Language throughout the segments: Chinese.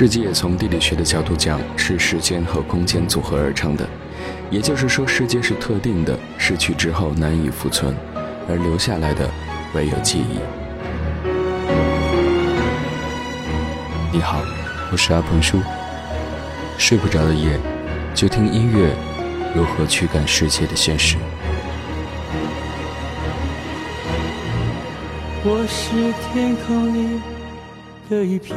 世界从地理学的角度讲，是时间和空间组合而成的，也就是说，世界是特定的，失去之后难以复存，而留下来的唯有记忆。你好，我是阿鹏叔。睡不着的夜，就听音乐，如何驱赶世界的现实。我是天空里的一片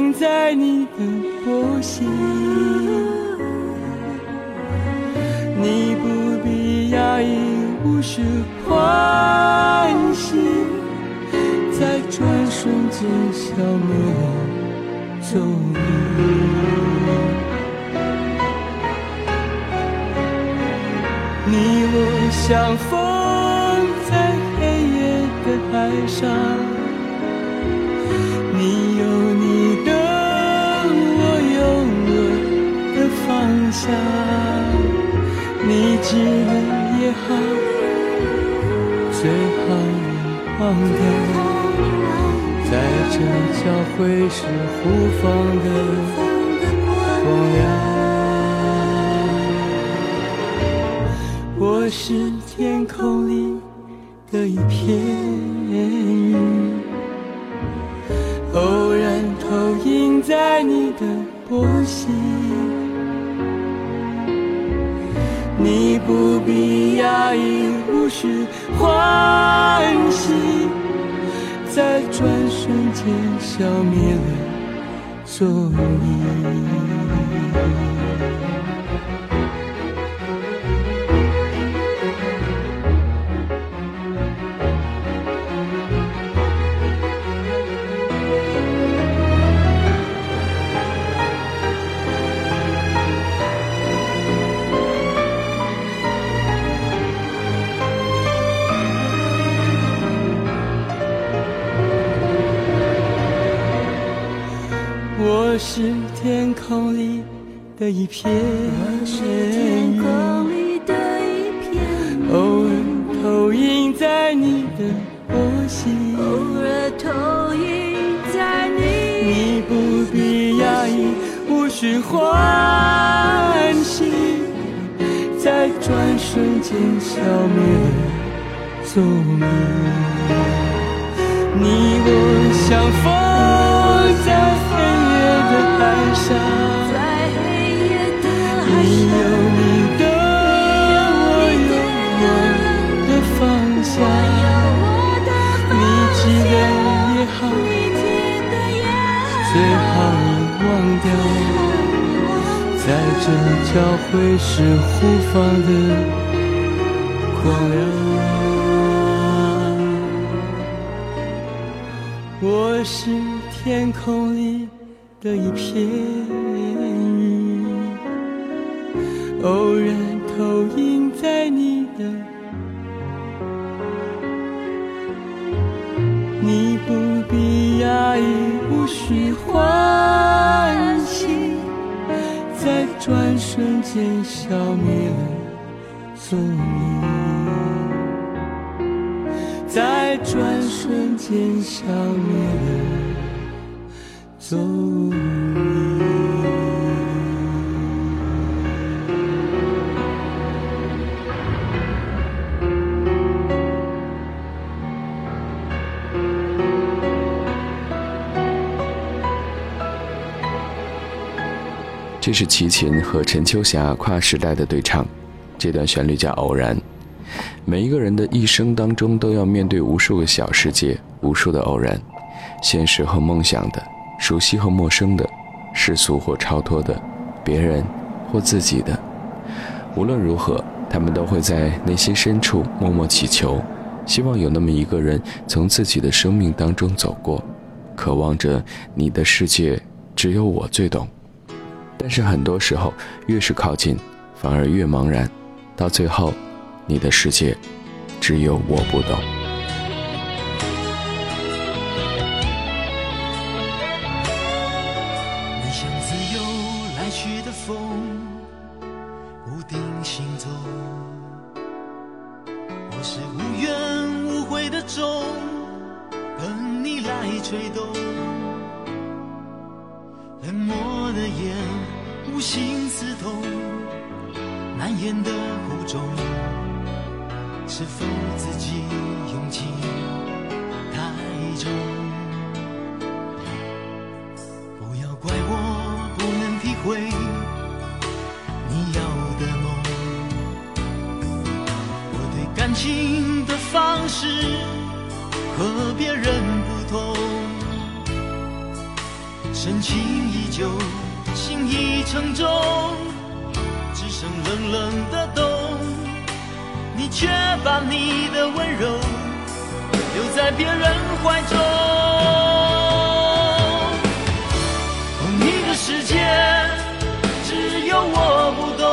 心。你不必讶异，无需欢喜，在转瞬间消灭了踪影。你我相逢在黑夜的海上，方向。你记得也好，最好忘掉，在这交汇时互放的光亮。我是天空里的一片云，偶然投影在你的波心。已，无需欢喜，在转瞬间消灭了踪影。是天空里的一片云，偶尔投影在你的波心。偶尔投影在你你不必压抑，无需欢喜，在转瞬间消灭了踪影。你我相逢在黑夜的海上，你有你的，我有我的方向。你记得也好，最好。忘掉，在这交汇时互放的光亮。我是天空里的一片云，偶然投影在你的，你不必讶异，无需欢喜，在转瞬间消灭了踪影。在转瞬间消灭了踪这是齐秦和陈秋霞跨时代的对唱，这段旋律叫《偶然》。每一个人的一生当中，都要面对无数个小世界，无数的偶然，现实和梦想的，熟悉和陌生的，世俗或超脱的，别人或自己的。无论如何，他们都会在内心深处默默祈求，希望有那么一个人从自己的生命当中走过，渴望着你的世界只有我最懂。但是很多时候，越是靠近，反而越茫然，到最后，你的世界只有我不懂。你像自由来去的风，无定行踪；我是无怨无悔的钟，等你来吹动。冷漠的眼。心刺痛，难言的苦衷，是否自己用情太重？不要怪我不能体会你要的梦，我对感情的方式和别人不同，深情依旧。已沉重，只剩冷冷的冬。你却把你的温柔留在别人怀中。你的世界只有我不懂，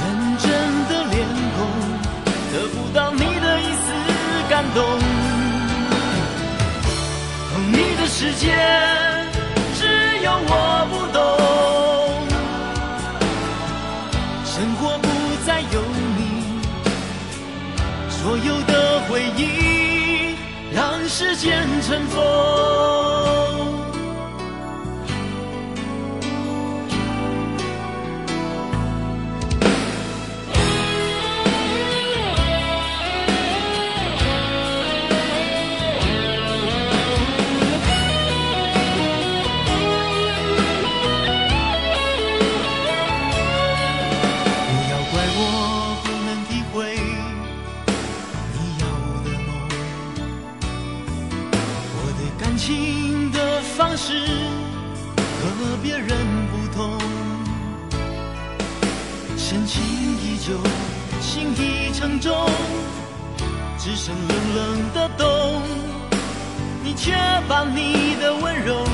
认真的脸孔得不到你的一丝感动。你的世界。有的回忆让时间尘封。是和别人不同，深情依旧，心已沉重，只剩冷冷的冬，你却把你的温柔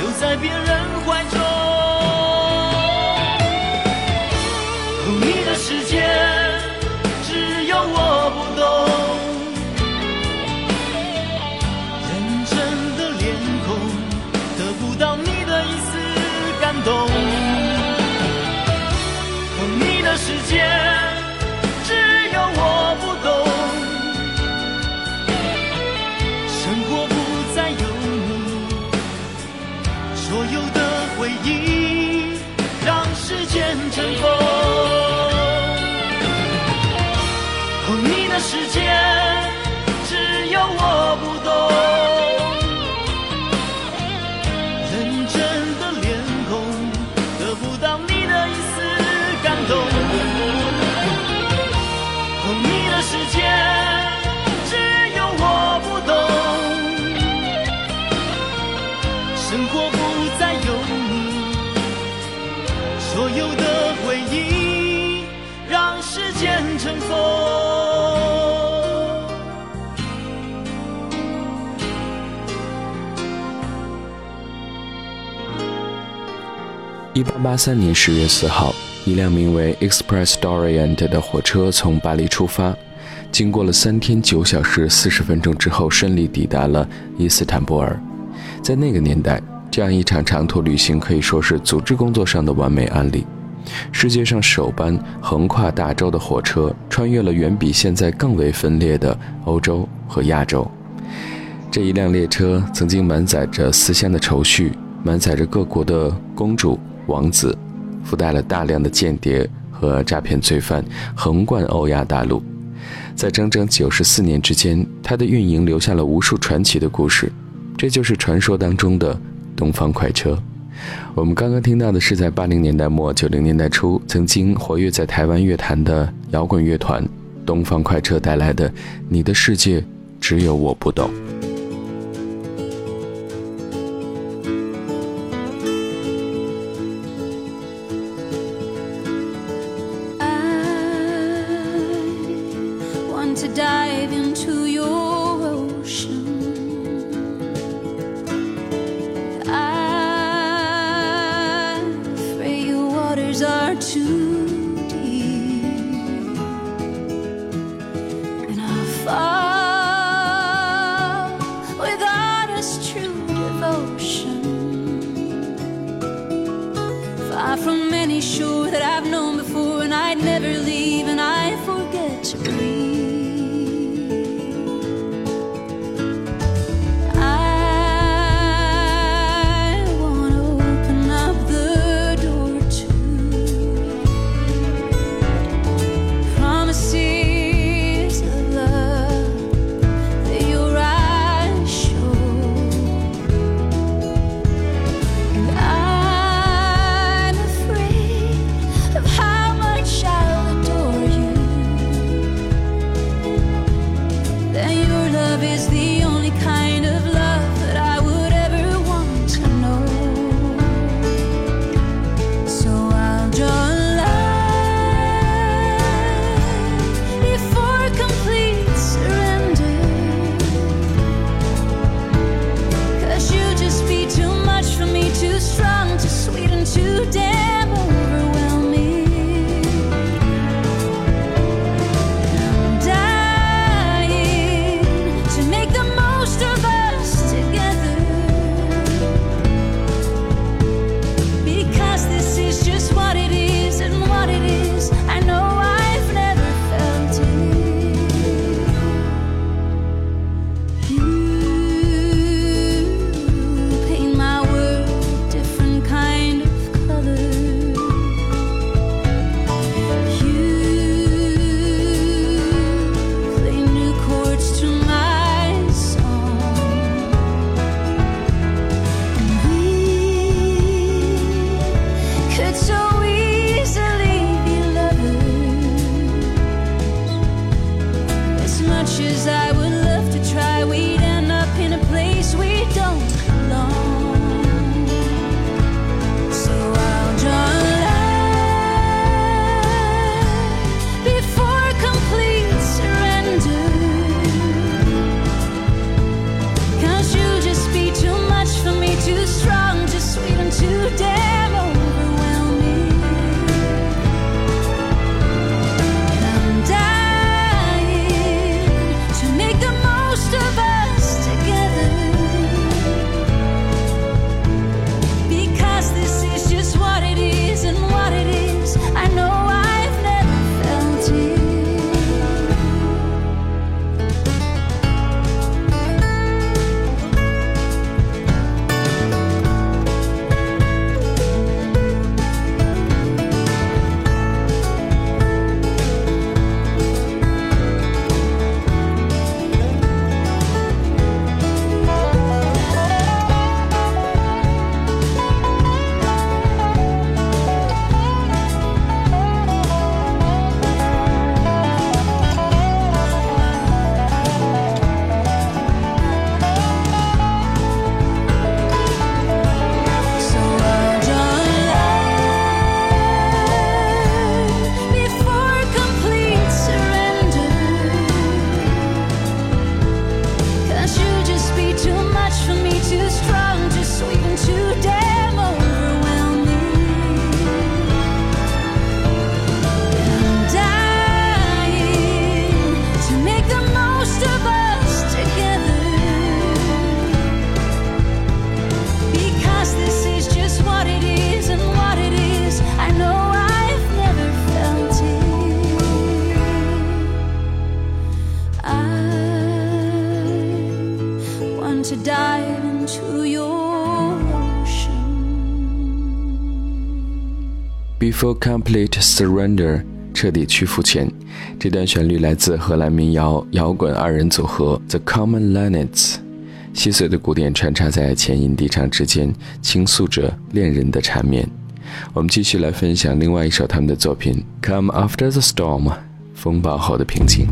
留在别人怀中。一八八三年十月四号，一辆名为 Express Orient 的火车从巴黎出发，经过了三天九小时四十分钟之后，顺利抵达了伊斯坦布尔。在那个年代，这样一场长途旅行可以说是组织工作上的完美案例。世界上首班横跨大洲的火车，穿越了远比现在更为分裂的欧洲和亚洲。这一辆列车曾经满载着思乡的愁绪，满载着各国的公主。王子，附带了大量的间谍和诈骗罪犯，横贯欧亚大陆。在整整九十四年之间，它的运营留下了无数传奇的故事。这就是传说当中的东方快车。我们刚刚听到的是在八零年代末九零年代初曾经活跃在台湾乐坛的摇滚乐团东方快车带来的《你的世界只有我不懂》。are two. Before Complete Surrender，彻底屈服前。这段旋律来自荷兰民谣摇滚二人组合 The Common Lanets，细碎的鼓点穿插在前引低唱之间，倾诉着恋人的缠绵。我们继续来分享另外一首他们的作品《Come After the Storm》，风暴后的平静。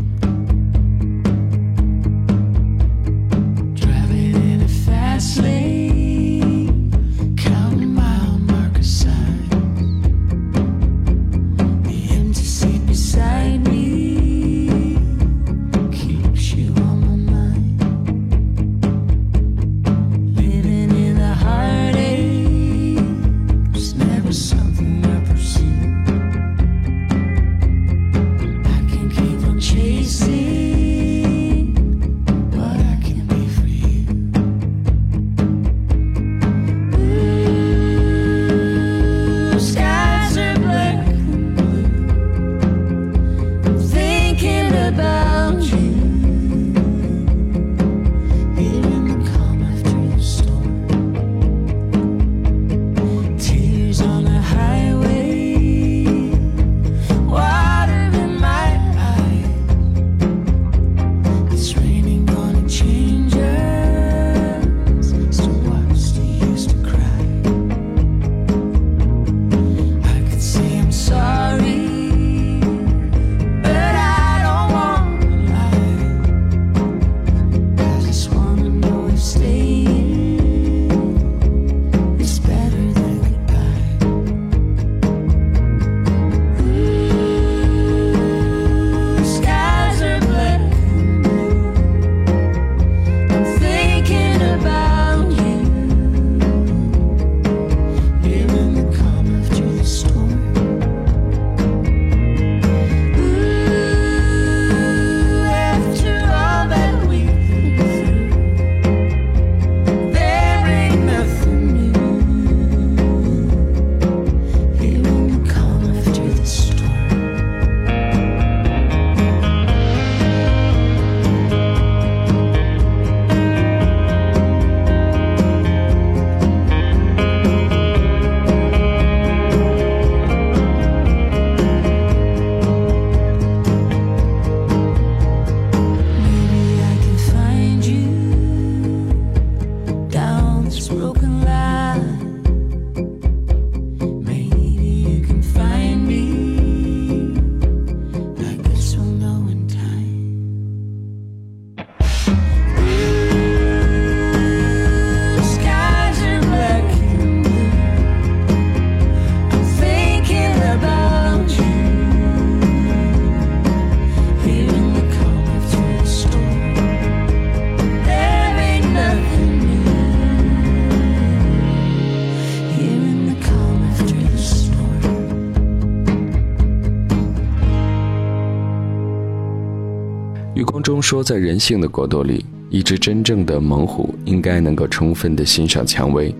中说，在人性的国度里，一只真正的猛虎应该能够充分的欣赏蔷薇，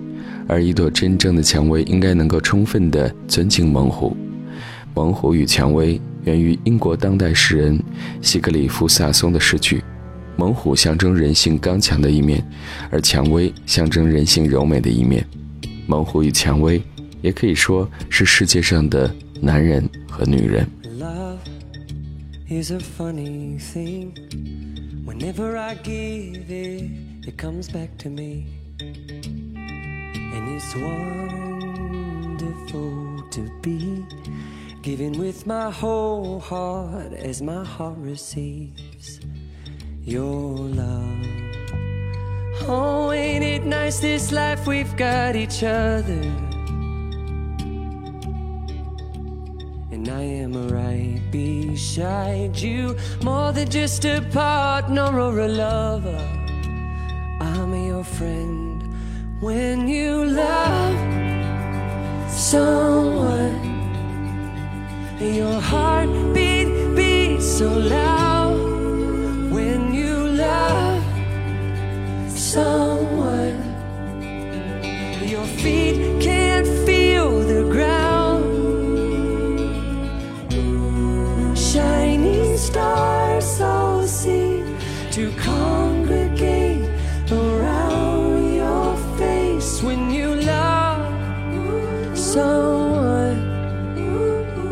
而一朵真正的蔷薇应该能够充分的尊敬猛虎。猛虎与蔷薇源于英国当代诗人西格里夫·萨松的诗句。猛虎象征人性刚强的一面，而蔷薇象征人性柔美的一面。猛虎与蔷薇，也可以说是世界上的男人和女人。Is a funny thing. Whenever I give it, it comes back to me. And it's wonderful to be giving with my whole heart as my heart receives your love. Oh, ain't it nice this life we've got each other? I am right beside you, more than just a partner or a lover. I'm your friend when you love someone. Your heartbeat beats so loud when you love someone. Your feet can't feel the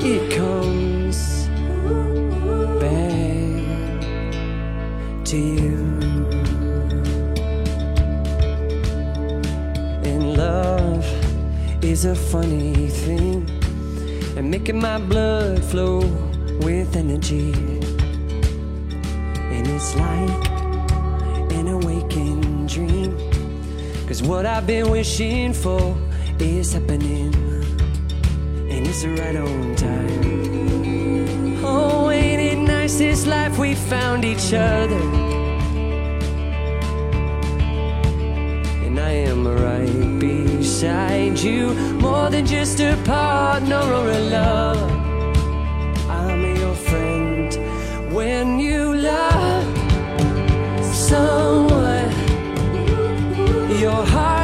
It comes back to you. And love is a funny thing, and making my blood flow with energy. And it's like an awakened dream. Cause what I've been wishing for is happening, it's right on time. Oh, ain't it nice this life we found each other? And I am right beside you, more than just a partner or a lover. I'm your friend when you love someone. Your heartbeat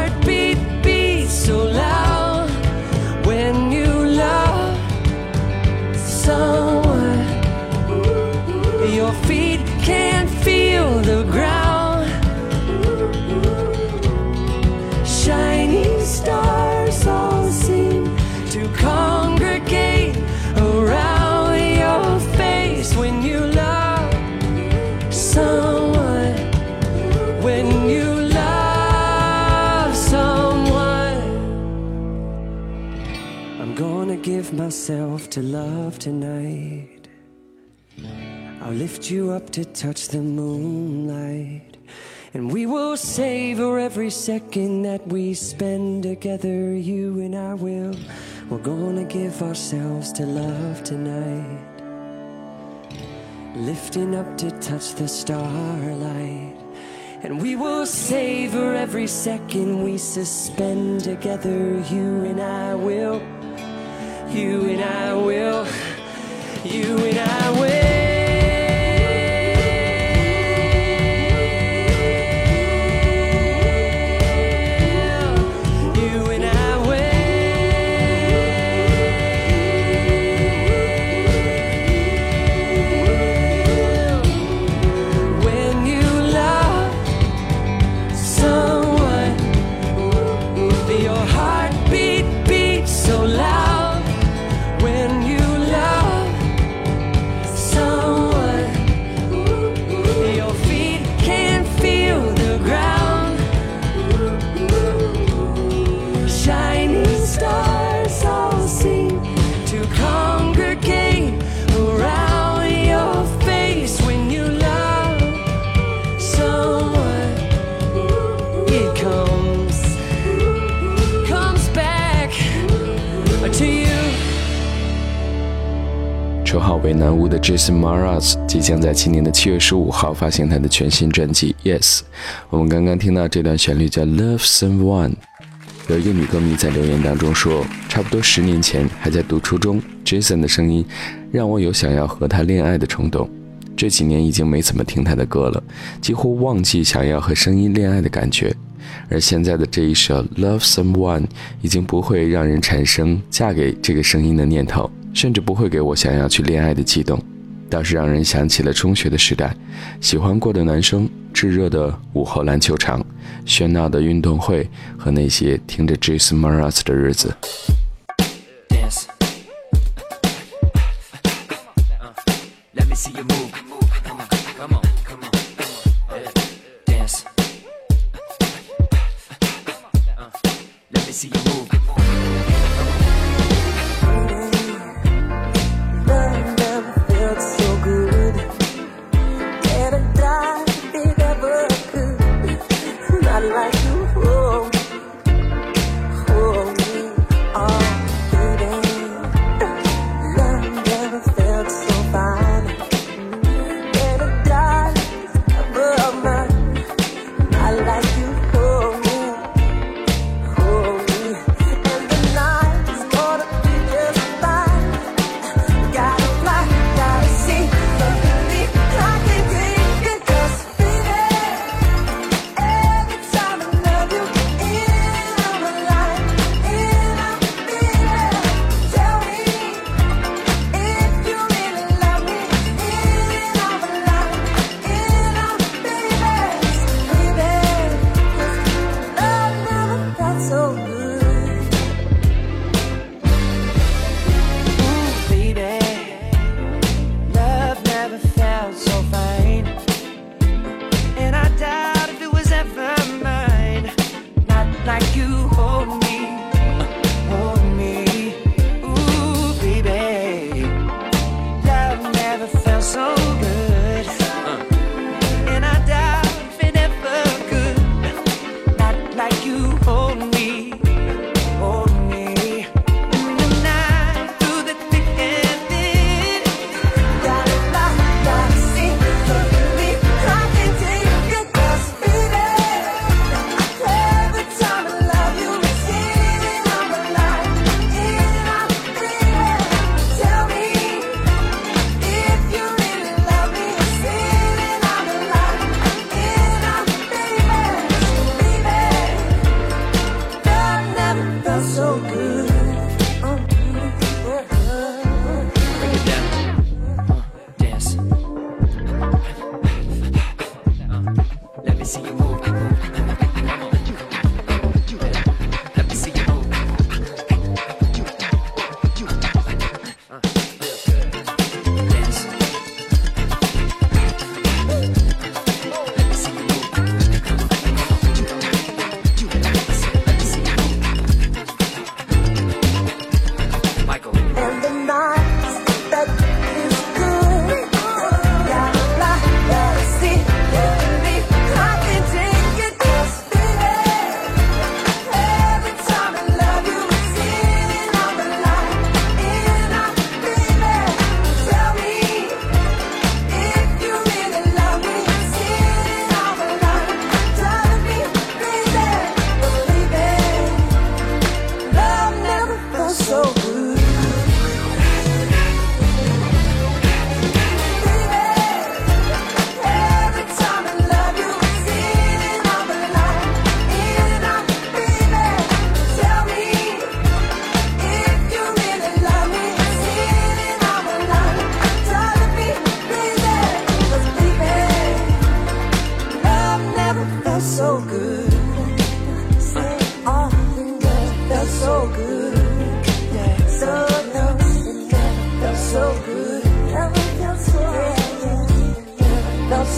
give myself to love tonight. I'll lift you up to touch the moonlight. And we will savor every second that we spend together, you and I will. We're gonna give ourselves to love tonight. Lifting up to touch the starlight. And we will savor every second we suspend together, you and I will. You and I will. You and I 为南屋的 Jason Mraz 即将在今年的七月十五号发行他的全新专辑《Yes》。我们刚刚听到这段旋律叫《Love Someone》。有一个女歌迷在留言当中说，差不多十年前还在读初中，Jason 的声音让我有想要和他恋爱的冲动。这几年已经没怎么听他的歌了，几乎忘记想要和声音恋爱的感觉。而现在的这一首《Love Someone》已经不会让人产生嫁给这个声音的念头。甚至不会给我想要去恋爱的悸动。倒是让人想起了中学的时代喜欢过的男生炙热的午后篮球场喧闹的运动会和那些听着 jason mraz 的日子。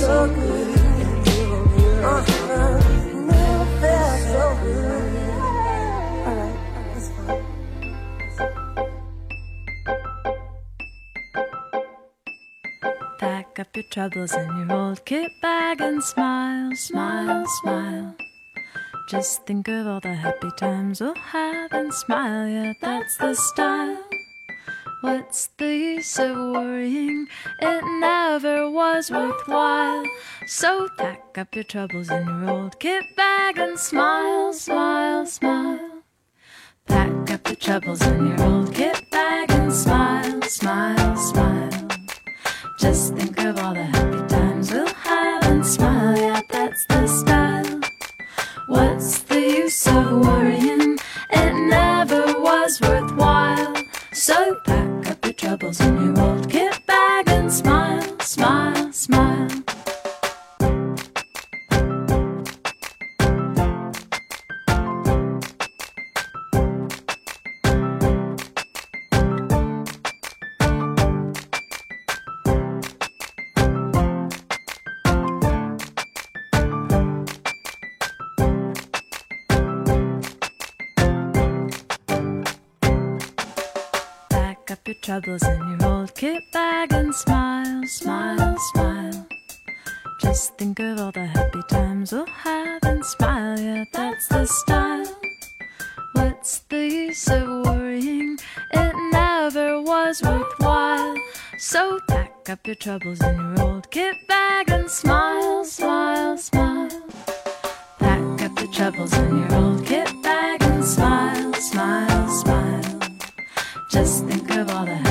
so good. Pack up your troubles in your old kit bag and smile, smile, smile. Just think of all the happy times we'll have and smile, yeah, that's the style. What's the use of worrying? It never was worthwhile. So pack up your troubles in your old kit bag and smile, smile, smile. Pack up your troubles in your old kit bag and smile, smile, smile. Just think of all the happy times we'll have. Happy times we'll have and smile, yeah, that's the style. What's the use of worrying? It never was worthwhile. So pack up your troubles in your old kit bag and smile, smile, smile. Pack up your troubles in your old kit bag and smile, smile, smile. Just think of all the